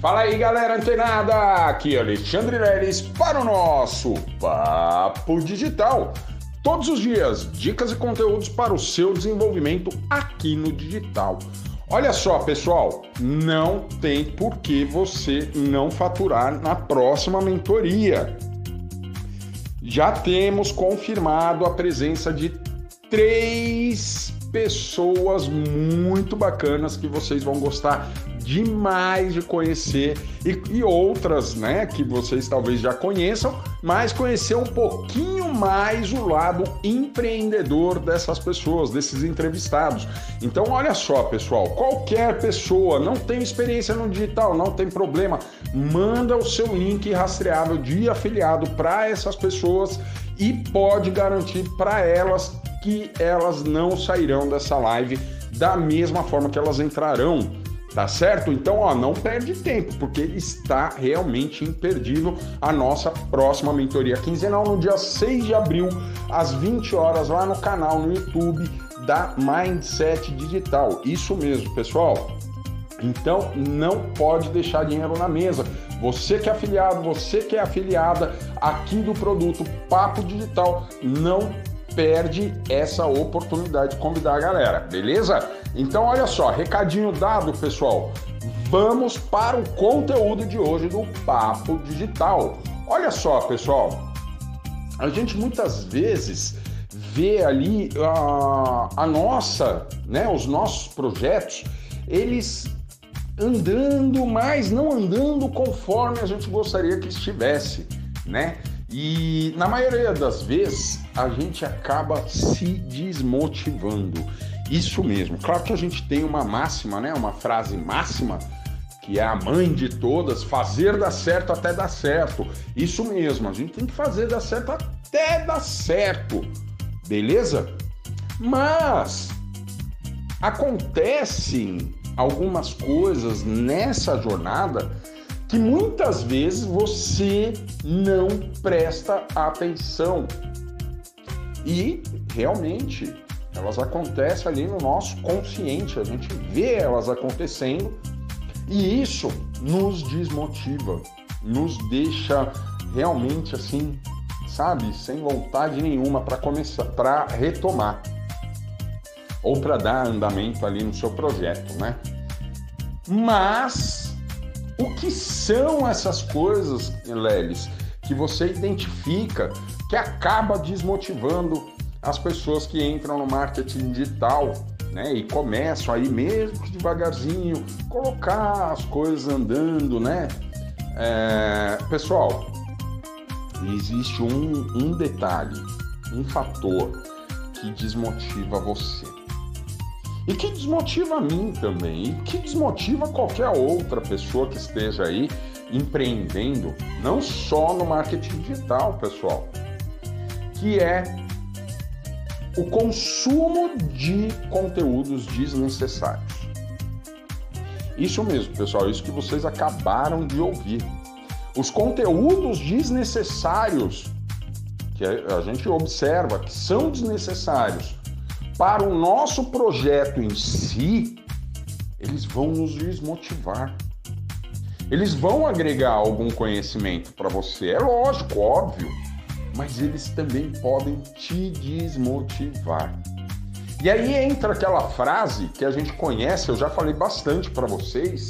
Fala aí, galera antenada! Aqui é Alexandre Leles para o nosso Papo Digital. Todos os dias, dicas e conteúdos para o seu desenvolvimento aqui no digital. Olha só, pessoal, não tem por que você não faturar na próxima mentoria. Já temos confirmado a presença de três pessoas muito bacanas que vocês vão gostar demais de conhecer e, e, outras, né, que vocês talvez já conheçam, mas conhecer um pouquinho mais o lado empreendedor dessas pessoas, desses entrevistados. Então, olha só, pessoal, qualquer pessoa não tem experiência no digital, não tem problema, manda o seu link rastreável de afiliado para essas pessoas e pode garantir para elas que elas não sairão dessa live da mesma forma que elas entrarão. Tá certo? Então, ó, não perde tempo, porque está realmente imperdível a nossa próxima mentoria quinzenal no dia 6 de abril, às 20 horas, lá no canal no YouTube da Mindset Digital. Isso mesmo, pessoal. Então, não pode deixar dinheiro na mesa. Você que é afiliado, você que é afiliada aqui do produto Papo Digital, não perde essa oportunidade de convidar a galera, beleza? Então, olha só, recadinho dado, pessoal. Vamos para o conteúdo de hoje do Papo Digital. Olha só, pessoal, a gente muitas vezes vê ali a, a nossa, né, os nossos projetos, eles andando, mas não andando conforme a gente gostaria que estivesse, né? E na maioria das vezes a gente acaba se desmotivando. Isso mesmo. Claro que a gente tem uma máxima, né? Uma frase máxima que é a mãe de todas, fazer dar certo até dar certo. Isso mesmo, a gente tem que fazer dar certo até dar certo. Beleza? Mas acontecem algumas coisas nessa jornada que muitas vezes você não presta atenção. E realmente elas acontecem ali no nosso consciente, a gente vê elas acontecendo e isso nos desmotiva, nos deixa realmente assim, sabe, sem vontade nenhuma para começar, para retomar ou para dar andamento ali no seu projeto, né? Mas o que são essas coisas, Lelis, que você identifica que acaba desmotivando as pessoas que entram no marketing digital, né? E começam aí mesmo que devagarzinho colocar as coisas andando, né? É, pessoal, existe um, um detalhe, um fator que desmotiva você. E que desmotiva a mim também, e que desmotiva qualquer outra pessoa que esteja aí empreendendo, não só no marketing digital, pessoal, que é o consumo de conteúdos desnecessários. Isso mesmo, pessoal, isso que vocês acabaram de ouvir. Os conteúdos desnecessários que a gente observa que são desnecessários para o nosso projeto em si, eles vão nos desmotivar. Eles vão agregar algum conhecimento para você, é lógico, óbvio, mas eles também podem te desmotivar. E aí entra aquela frase que a gente conhece, eu já falei bastante para vocês,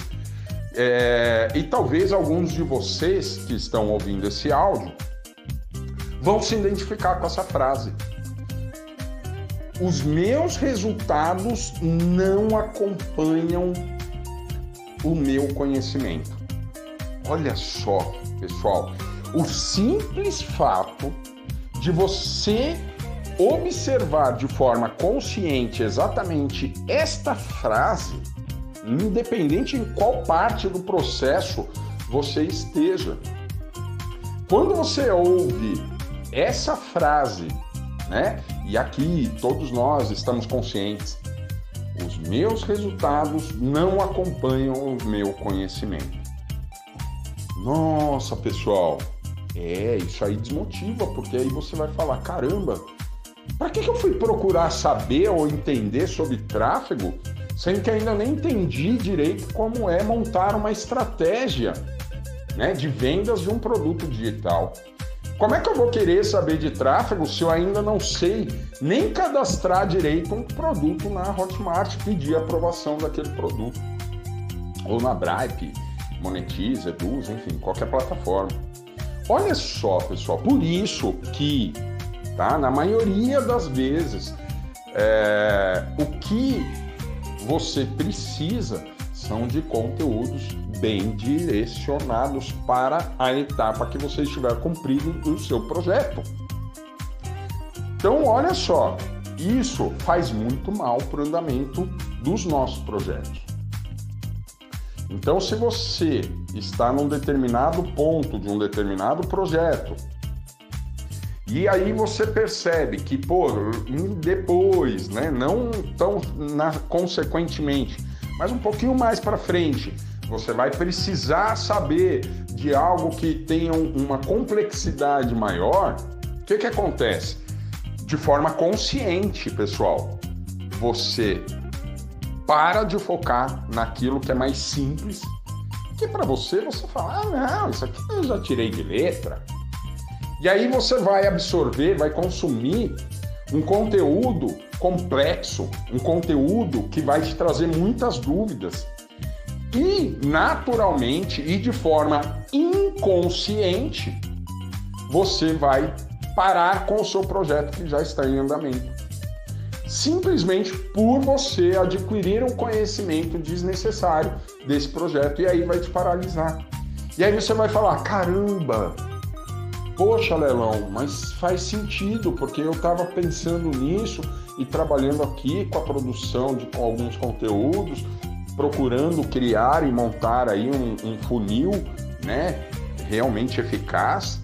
é, e talvez alguns de vocês que estão ouvindo esse áudio vão se identificar com essa frase os meus resultados não acompanham o meu conhecimento. Olha só, pessoal, o simples fato de você observar de forma consciente exatamente esta frase, independente em qual parte do processo você esteja. Quando você ouve essa frase né? E aqui todos nós estamos conscientes. Os meus resultados não acompanham o meu conhecimento. Nossa, pessoal, é, isso aí desmotiva, porque aí você vai falar: caramba, para que, que eu fui procurar saber ou entender sobre tráfego sendo que ainda nem entendi direito como é montar uma estratégia né, de vendas de um produto digital. Como é que eu vou querer saber de tráfego se eu ainda não sei nem cadastrar direito um produto na Hotmart, pedir aprovação daquele produto? Ou na Bripe, Monetize, Eduz, enfim, qualquer plataforma. Olha só, pessoal, por isso que, tá, na maioria das vezes, é, o que você precisa são de conteúdos bem direcionados para a etapa que você estiver cumprindo o seu projeto. Então, olha só, isso faz muito mal para o andamento dos nossos projetos. Então, se você está num determinado ponto de um determinado projeto, e aí você percebe que, pô, depois, né, não tão na, consequentemente, mas um pouquinho mais para frente, você vai precisar saber de algo que tenha uma complexidade maior. O que, que acontece? De forma consciente, pessoal, você para de focar naquilo que é mais simples, que para você você fala, ah, não, isso aqui eu já tirei de letra. E aí você vai absorver, vai consumir um conteúdo complexo, um conteúdo que vai te trazer muitas dúvidas e, naturalmente e de forma inconsciente, você vai parar com o seu projeto que já está em andamento. Simplesmente por você adquirir um conhecimento desnecessário desse projeto e aí vai te paralisar. E aí você vai falar: caramba, poxa, Lelão, mas faz sentido, porque eu estava pensando nisso e trabalhando aqui com a produção de alguns conteúdos, procurando criar e montar aí um, um funil, né, realmente eficaz.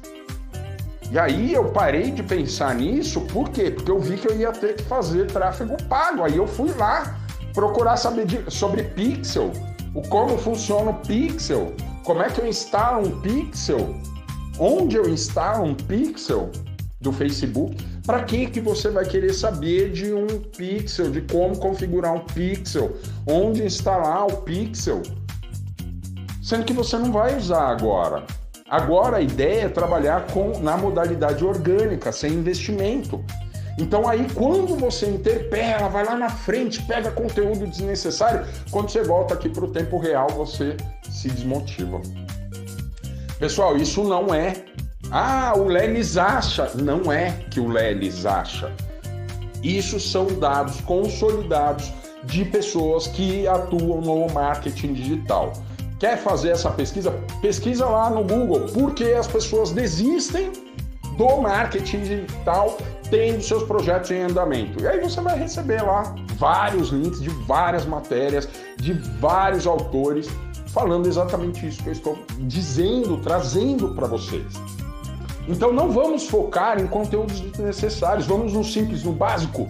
E aí eu parei de pensar nisso, por quê? Porque eu vi que eu ia ter que fazer tráfego pago. Aí eu fui lá procurar saber de, sobre pixel, o como funciona o pixel, como é que eu instalo um pixel, onde eu instalo um pixel do Facebook. Para que que você vai querer saber de um pixel, de como configurar um pixel, onde instalar o pixel? Sendo que você não vai usar agora. Agora a ideia é trabalhar com na modalidade orgânica, sem investimento. Então aí quando você interpela, vai lá na frente, pega conteúdo desnecessário, quando você volta aqui para o tempo real, você se desmotiva. Pessoal, isso não é ah, o Lelis acha. Não é que o Lelis acha. Isso são dados consolidados de pessoas que atuam no marketing digital. Quer fazer essa pesquisa? Pesquisa lá no Google. Por que as pessoas desistem do marketing digital tendo seus projetos em andamento? E aí você vai receber lá vários links de várias matérias, de vários autores falando exatamente isso que eu estou dizendo, trazendo para vocês. Então não vamos focar em conteúdos desnecessários, vamos no simples, no básico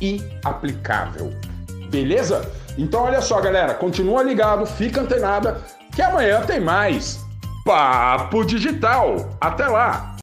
e aplicável. Beleza? Então olha só, galera, continua ligado, fica antenada, que amanhã tem mais Papo Digital. Até lá!